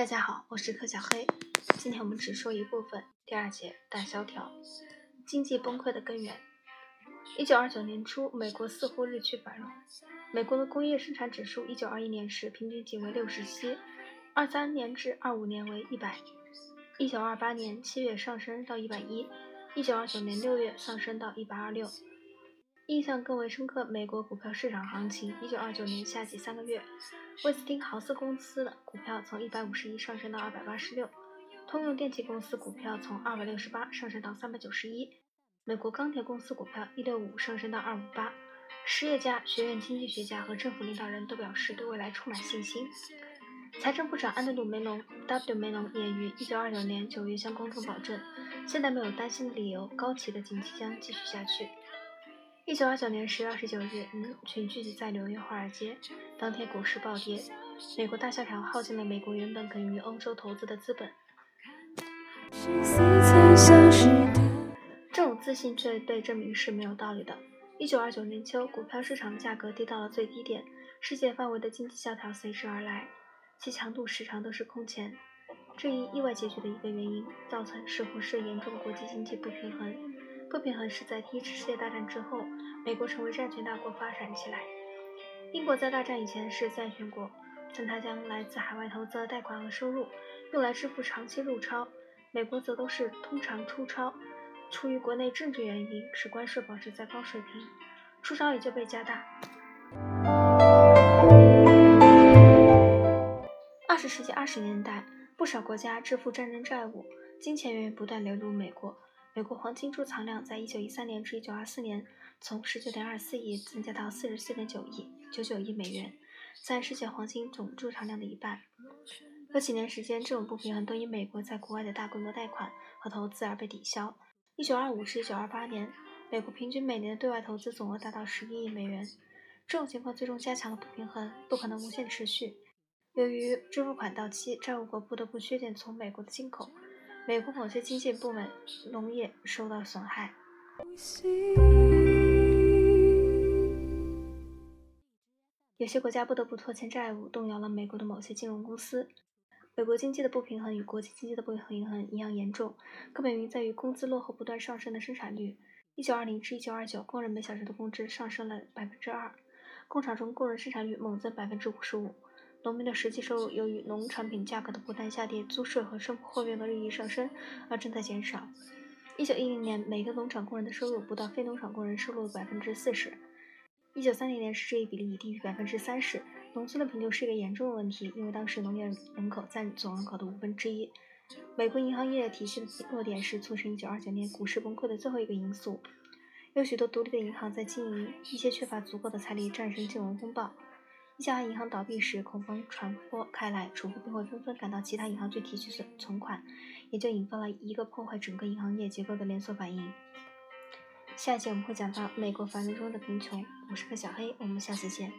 大家好，我是柯小黑。今天我们只说一部分，第二节大萧条，经济崩溃的根源。一九二九年初，美国似乎日趋繁荣。美国的工业生产指数，一九二一年时平均仅为六十七，二三年至二五年为一百，一九二八年七月上升到一百一，一九二九年六月上升到一百二六。印象更为深刻，美国股票市场行情。一九二九年夏季三个月，威斯汀豪斯公司的股票从一百五十一上升到二百八十六，通用电气公司股票从二百六十八上升到三百九十一，美国钢铁公司股票一六五上升到二五八。实业家、学院经济学家和政府领导人都表示对未来充满信心。财政部长安德鲁·梅隆 （W. 梅隆）也于一九二九年九月向公众保证，现在没有担心的理由，高企的景气将继续下去。一九二九年十月二十九日，人群聚集在纽约华尔街。当天股市暴跌，美国大萧条耗尽了美国原本肯于欧洲投资的资本。这种自信却被证明是没有道理的。一九二九年秋，股票市场价格跌到了最低点，世界范围的经济萧条随之而来，其强度时常都是空前。这一意外结局的一个原因，造成似乎是严重国际经济不平衡。不平衡是在第一次世界大战之后，美国成为战权大国发展起来。英国在大战以前是债权国，但它将来自海外投资的贷款和收入用来支付长期入超，美国则都是通常出超。出于国内政治原因，使关税保持在高水平，出超也就被加大。二十世纪二十年代，不少国家支付战争债务，金钱源源不断流入美国。美国黄金贮藏量在1913年至1924年从19.24亿增加到44.9亿99亿美元，占世界黄金总贮藏量的一半。有几年时间，这种不平衡都因美国在国外的大规模贷款和投资而被抵消。1925至1928年，美国平均每年的对外投资总额达到11亿美元。这种情况最终加强了不平衡，不可能无限持续。由于支付款到期，债务国不得不削减从美国的进口。美国某些经济部门农业受到损害，有些国家不得不拖欠债务，动摇了美国的某些金融公司。美国经济的不平衡与国际经济的不平衡一样严重，根本原因在于工资落后不断上升的生产率。一九二零至一九二九，工人每小时的工资上升了百分之二，工厂中工人生产率猛增百分之五十五。农民的实际收入由于农产品价格的不断下跌、租税和生活货币的日益上升而正在减少。一九一零年，每个农场工人的收入不到非农场工人收入的百分之四十。一九三零年时，这一比例已低于百分之三十。农村的贫穷是一个严重的问题，因为当时农业人口占总人口的五分之一。美国银行业体系的弱点是促成一九二九年股市崩溃的最后一个因素。有许多独立的银行在经营，一些缺乏足够的财力战胜金融风暴。一家银行倒闭时，恐慌传播开来，储户便会纷纷赶到其他银行去提取存存款，也就引发了一个破坏整个银行业结构的连锁反应。下一节我们会讲到美国繁荣中的贫穷。我是个小黑，我们下次见。